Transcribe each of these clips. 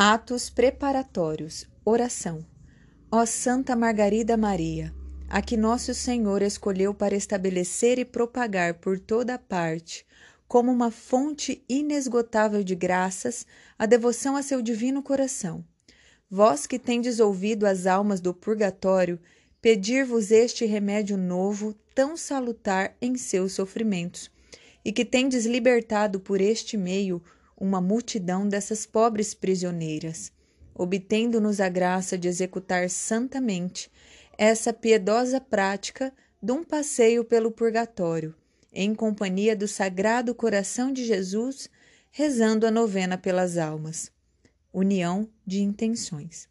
Atos preparatórios. Oração. Ó Santa Margarida Maria, a que nosso Senhor escolheu para estabelecer e propagar por toda parte, como uma fonte inesgotável de graças, a devoção a seu divino coração. Vós que tendes ouvido as almas do purgatório, pedir-vos este remédio novo, tão salutar em seus sofrimentos, e que tendes libertado por este meio uma multidão dessas pobres prisioneiras, obtendo-nos a graça de executar santamente essa piedosa prática de um passeio pelo purgatório, em companhia do Sagrado Coração de Jesus, rezando a novena pelas almas. União de intenções.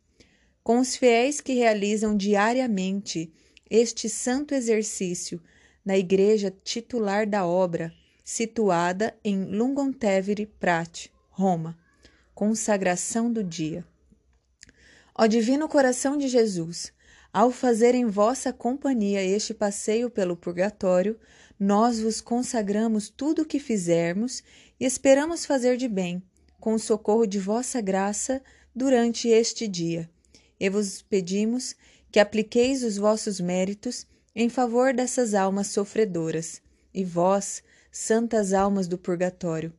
Com os fiéis que realizam diariamente este santo exercício na igreja titular da obra, situada em Lungontevere Prate, Roma. Consagração do dia. Ó Divino Coração de Jesus, ao fazer em vossa companhia este passeio pelo purgatório, nós vos consagramos tudo o que fizermos e esperamos fazer de bem, com o socorro de vossa graça, durante este dia. E vos pedimos que apliqueis os vossos méritos em favor dessas almas sofredoras, e vós, santas almas do purgatório,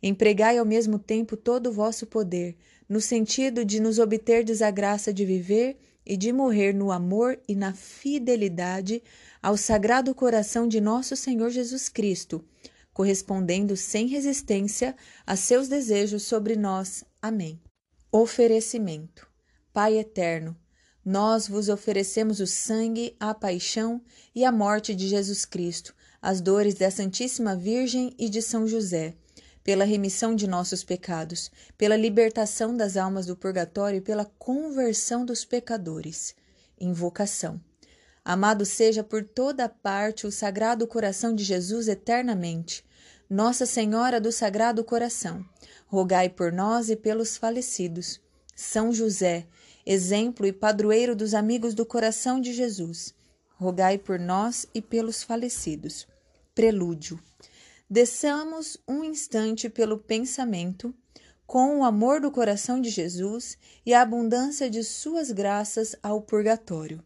empregai ao mesmo tempo todo o vosso poder, no sentido de nos obterdes a graça de viver e de morrer no amor e na fidelidade ao Sagrado Coração de nosso Senhor Jesus Cristo, correspondendo sem resistência a seus desejos sobre nós. Amém. Oferecimento. Pai eterno, nós vos oferecemos o sangue, a paixão e a morte de Jesus Cristo as dores da Santíssima Virgem e de São José, pela remissão de nossos pecados, pela libertação das almas do purgatório e pela conversão dos pecadores. Invocação. Amado seja por toda parte o Sagrado Coração de Jesus eternamente. Nossa Senhora do Sagrado Coração, rogai por nós e pelos falecidos. São José, exemplo e padroeiro dos amigos do coração de Jesus, rogai por nós e pelos falecidos. Prelúdio. Desçamos um instante pelo pensamento, com o amor do coração de Jesus e a abundância de suas graças ao purgatório.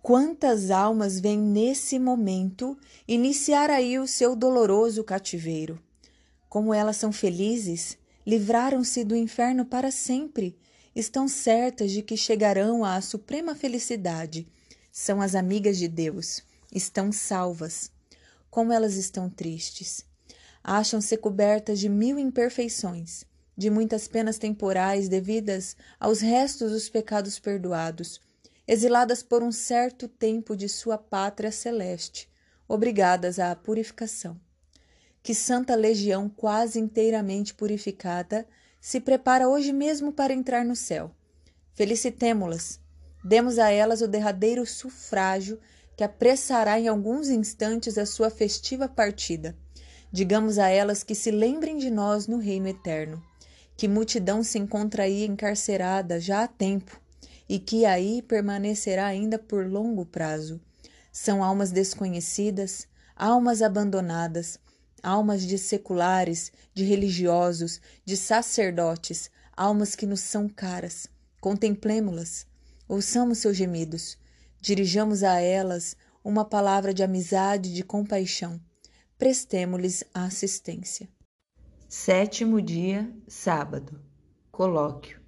Quantas almas vêm nesse momento iniciar aí o seu doloroso cativeiro? Como elas são felizes, livraram-se do inferno para sempre, estão certas de que chegarão à suprema felicidade. São as amigas de Deus, estão salvas. Como elas estão tristes. Acham-se cobertas de mil imperfeições, de muitas penas temporais devidas aos restos dos pecados perdoados, exiladas por um certo tempo de sua pátria celeste, obrigadas à purificação. Que Santa Legião, quase inteiramente purificada, se prepara hoje mesmo para entrar no céu. Felicitemo-las, demos a elas o derradeiro sufrágio que apressará em alguns instantes a sua festiva partida. Digamos a elas que se lembrem de nós no reino eterno, que multidão se encontra aí encarcerada já há tempo e que aí permanecerá ainda por longo prazo. São almas desconhecidas, almas abandonadas, almas de seculares, de religiosos, de sacerdotes, almas que nos são caras. Contemplemo-las, ouçamos seus gemidos, Dirijamos a elas uma palavra de amizade e de compaixão. Prestemo-lhes a assistência. Sétimo dia, sábado. Colóquio.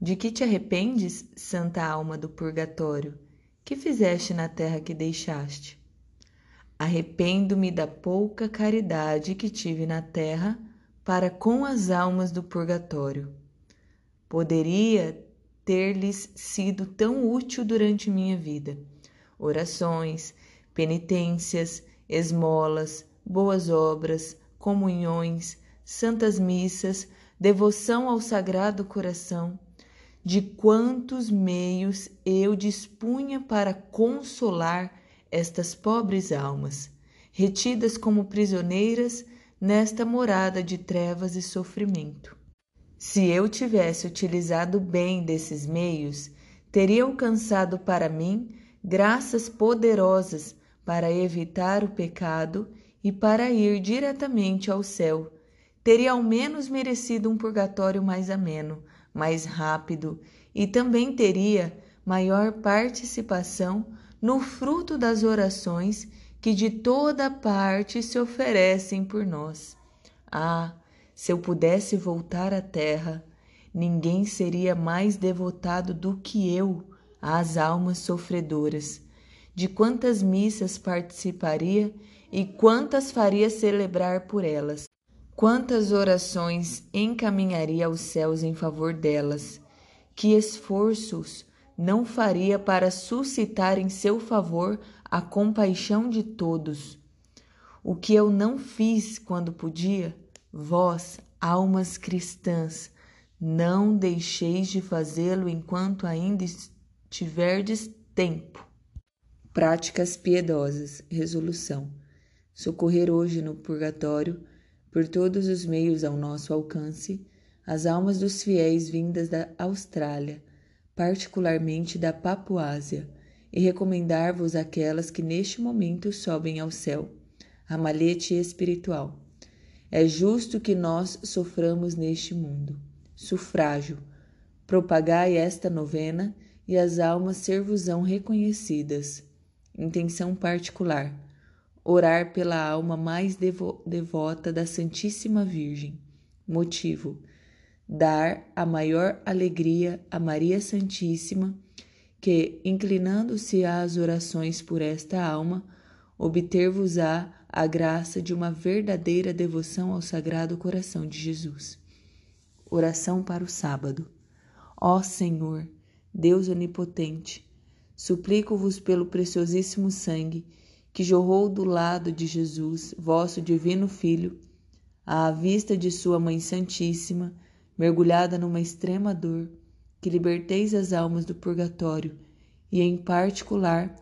De que te arrependes, santa alma do purgatório? Que fizeste na terra que deixaste? Arrependo-me da pouca caridade que tive na terra para com as almas do purgatório. Poderia ter-lhes sido tão útil durante minha vida. Orações, penitências, esmolas, boas obras, comunhões, santas missas, devoção ao Sagrado Coração, de quantos meios eu dispunha para consolar estas pobres almas, retidas como prisioneiras nesta morada de trevas e sofrimento. Se eu tivesse utilizado bem desses meios, teria alcançado para mim graças poderosas para evitar o pecado e para ir diretamente ao céu. Teria ao menos merecido um purgatório mais ameno, mais rápido e também teria maior participação no fruto das orações que de toda parte se oferecem por nós. Ah, se eu pudesse voltar à terra, ninguém seria mais devotado do que eu às almas sofredoras. De quantas missas participaria e quantas faria celebrar por elas? Quantas orações encaminharia aos céus em favor delas? Que esforços não faria para suscitar em seu favor a compaixão de todos? O que eu não fiz quando podia, vós, almas cristãs, não deixeis de fazê-lo enquanto ainda tiverdes tempo. Práticas piedosas. Resolução. Socorrer hoje no purgatório, por todos os meios ao nosso alcance, as almas dos fiéis vindas da Austrália, particularmente da Papuásia, e recomendar-vos aquelas que neste momento sobem ao céu, a malete espiritual. É justo que nós soframos neste mundo. Sufrágio. Propagai esta novena e as almas ser-vos-ão reconhecidas. Intenção particular: orar pela alma mais devo devota da Santíssima Virgem. Motivo: dar a maior alegria a Maria Santíssima, que, inclinando-se às orações por esta alma, obter-vos-á a graça de uma verdadeira devoção ao Sagrado Coração de Jesus. Oração para o sábado. Ó Senhor, Deus onipotente, suplico-vos pelo preciosíssimo sangue que jorrou do lado de Jesus, vosso divino Filho, à vista de sua Mãe Santíssima, mergulhada numa extrema dor, que liberteis as almas do purgatório e, em particular,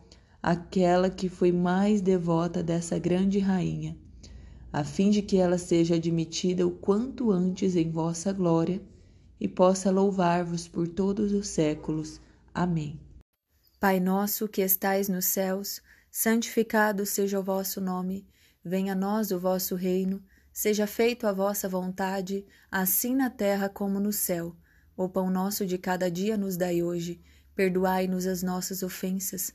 aquela que foi mais devota dessa grande rainha, a fim de que ela seja admitida o quanto antes em vossa glória e possa louvar-vos por todos os séculos. Amém. Pai nosso que estais nos céus, santificado seja o vosso nome, venha a nós o vosso reino, seja feito a vossa vontade, assim na terra como no céu. O pão nosso de cada dia nos dai hoje, perdoai-nos as nossas ofensas,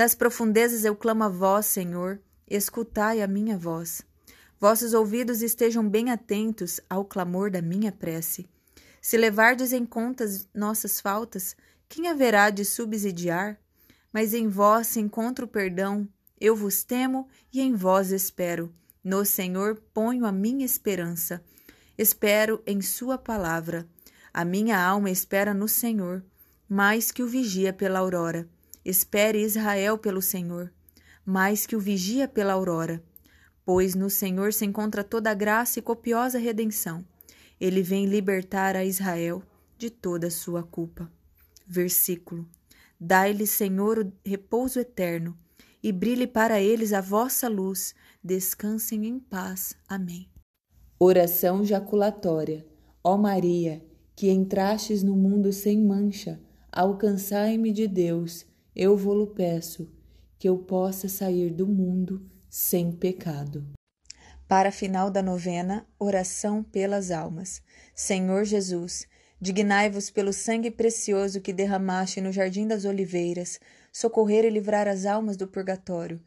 Das profundezas eu clamo a vós, Senhor, escutai a minha voz. Vossos ouvidos estejam bem atentos ao clamor da minha prece. Se levardes em conta nossas faltas, quem haverá de subsidiar? Mas em vós se encontra o perdão, eu vos temo e em vós espero. No Senhor ponho a minha esperança. Espero em Sua palavra. A minha alma espera no Senhor, mais que o vigia pela aurora. Espere Israel pelo Senhor, mais que o vigia pela aurora. Pois no Senhor se encontra toda a graça e copiosa redenção. Ele vem libertar a Israel de toda a sua culpa. Versículo: Dai-lhe, Senhor, o repouso eterno, e brilhe para eles a vossa luz. Descansem em paz. Amém. Oração jaculatória. Ó Maria, que entrastes no mundo sem mancha, alcançai-me de Deus, eu vou-lo peço, que eu possa sair do mundo sem pecado. Para final da novena, oração pelas almas. Senhor Jesus, dignai-vos pelo sangue precioso que derramaste no jardim das oliveiras, socorrer e livrar as almas do purgatório,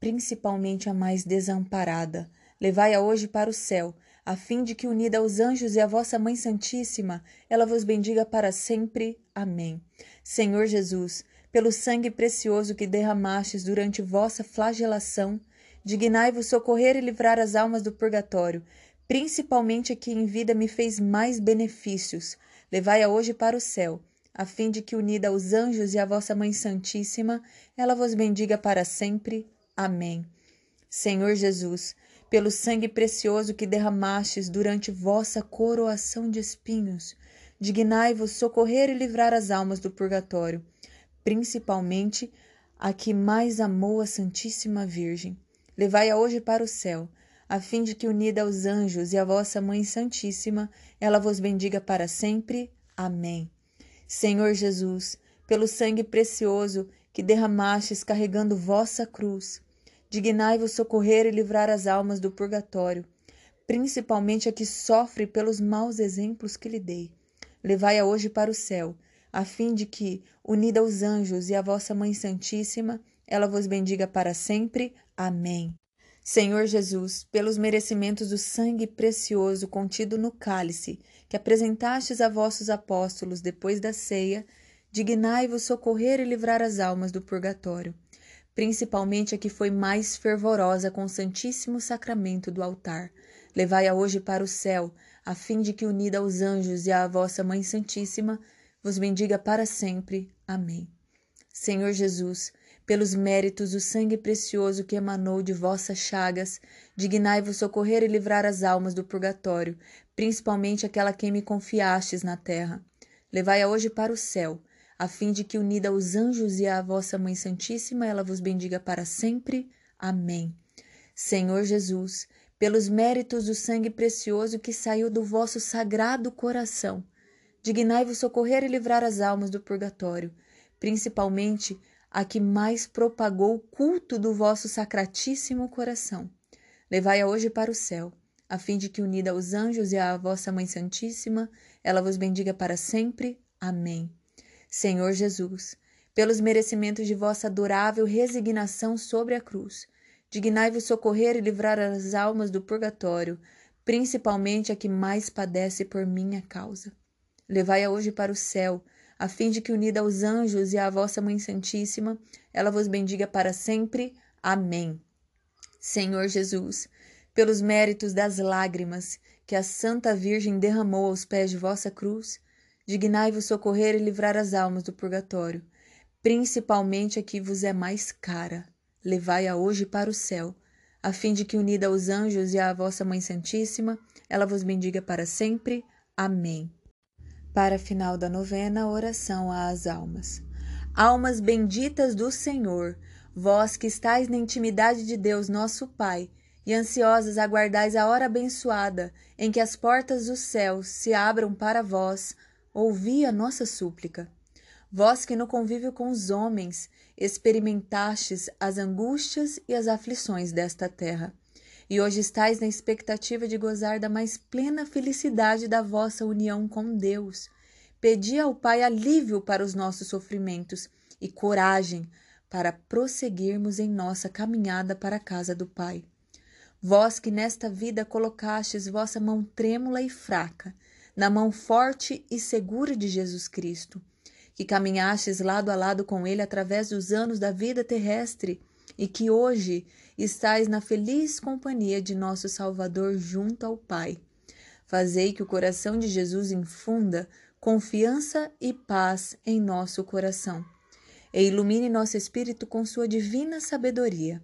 principalmente a mais desamparada. Levai-a hoje para o céu, a fim de que, unida aos anjos e à vossa Mãe Santíssima, ela vos bendiga para sempre. Amém. Senhor Jesus, pelo sangue precioso que derramastes durante vossa flagelação, Dignai-vos socorrer e livrar as almas do purgatório, principalmente a que em vida me fez mais benefícios. Levai-a hoje para o céu, a fim de que, unida aos anjos e à vossa Mãe Santíssima, ela vos bendiga para sempre. Amém. Senhor Jesus, pelo sangue precioso que derramastes durante vossa coroação de espinhos, dignai-vos socorrer e livrar as almas do purgatório, principalmente a que mais amou a Santíssima Virgem. Levai-a hoje para o céu, a fim de que, unida aos anjos e à vossa Mãe Santíssima, ela vos bendiga para sempre. Amém. Senhor Jesus, pelo sangue precioso que derramastes carregando vossa cruz, dignai-vos socorrer e livrar as almas do purgatório, principalmente a que sofre pelos maus exemplos que lhe dei. Levai-a hoje para o céu, a fim de que, unida aos anjos e à vossa Mãe Santíssima, ela vos bendiga para sempre. Amém. Senhor Jesus, pelos merecimentos do sangue precioso contido no cálice que apresentastes a vossos apóstolos depois da ceia, dignai-vos socorrer e livrar as almas do purgatório, principalmente a que foi mais fervorosa com o Santíssimo Sacramento do altar. Levai-a hoje para o céu, a fim de que, unida aos anjos e à vossa Mãe Santíssima, vos bendiga para sempre. Amém. Senhor Jesus, pelos méritos do sangue precioso que emanou de vossas chagas, dignai-vos socorrer e livrar as almas do purgatório, principalmente aquela a quem me confiastes na terra. Levai-a hoje para o céu, a fim de que, unida aos anjos e à vossa Mãe Santíssima, ela vos bendiga para sempre. Amém. Senhor Jesus, pelos méritos do sangue precioso que saiu do vosso sagrado coração, dignai-vos socorrer e livrar as almas do purgatório, principalmente a que mais propagou o culto do vosso sacratíssimo coração. Levai-a hoje para o céu, a fim de que, unida aos anjos e à vossa Mãe Santíssima, ela vos bendiga para sempre. Amém. Senhor Jesus, pelos merecimentos de vossa adorável resignação sobre a cruz, dignai-vos socorrer e livrar as almas do purgatório, principalmente a que mais padece por minha causa. Levai-a hoje para o céu, a fim de que, unida aos anjos e à vossa Mãe Santíssima, ela vos bendiga para sempre. Amém. Senhor Jesus, pelos méritos das lágrimas que a Santa Virgem derramou aos pés de vossa cruz, dignai-vos socorrer e livrar as almas do purgatório, principalmente a que vos é mais cara. Levai-a hoje para o céu, a fim de que, unida aos anjos e à vossa Mãe Santíssima, ela vos bendiga para sempre. Amém. Para final da novena, oração às almas. Almas benditas do Senhor, vós que estáis na intimidade de Deus, nosso Pai, e ansiosas aguardais a hora abençoada em que as portas dos céus se abram para vós, ouvi a nossa súplica. Vós que no convívio com os homens experimentastes as angústias e as aflições desta terra, e hoje estáis na expectativa de gozar da mais plena felicidade da vossa união com Deus. Pedi ao Pai alívio para os nossos sofrimentos e coragem para prosseguirmos em nossa caminhada para a casa do Pai. Vós que nesta vida colocastes vossa mão trêmula e fraca na mão forte e segura de Jesus Cristo, que caminhastes lado a lado com Ele através dos anos da vida terrestre e que hoje estais na feliz companhia de nosso Salvador junto ao Pai. Fazei que o coração de Jesus infunda confiança e paz em nosso coração, e ilumine nosso espírito com sua divina sabedoria,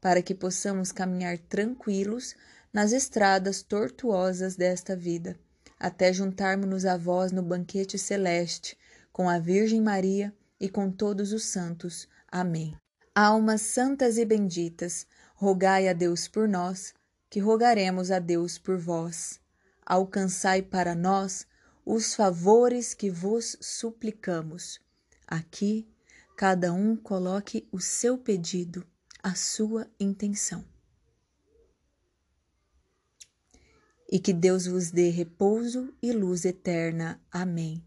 para que possamos caminhar tranquilos nas estradas tortuosas desta vida, até juntarmos-nos a vós no banquete celeste, com a Virgem Maria e com todos os santos. Amém. Almas santas e benditas, rogai a Deus por nós, que rogaremos a Deus por vós. Alcançai para nós os favores que vos suplicamos. Aqui, cada um coloque o seu pedido, a sua intenção. E que Deus vos dê repouso e luz eterna. Amém.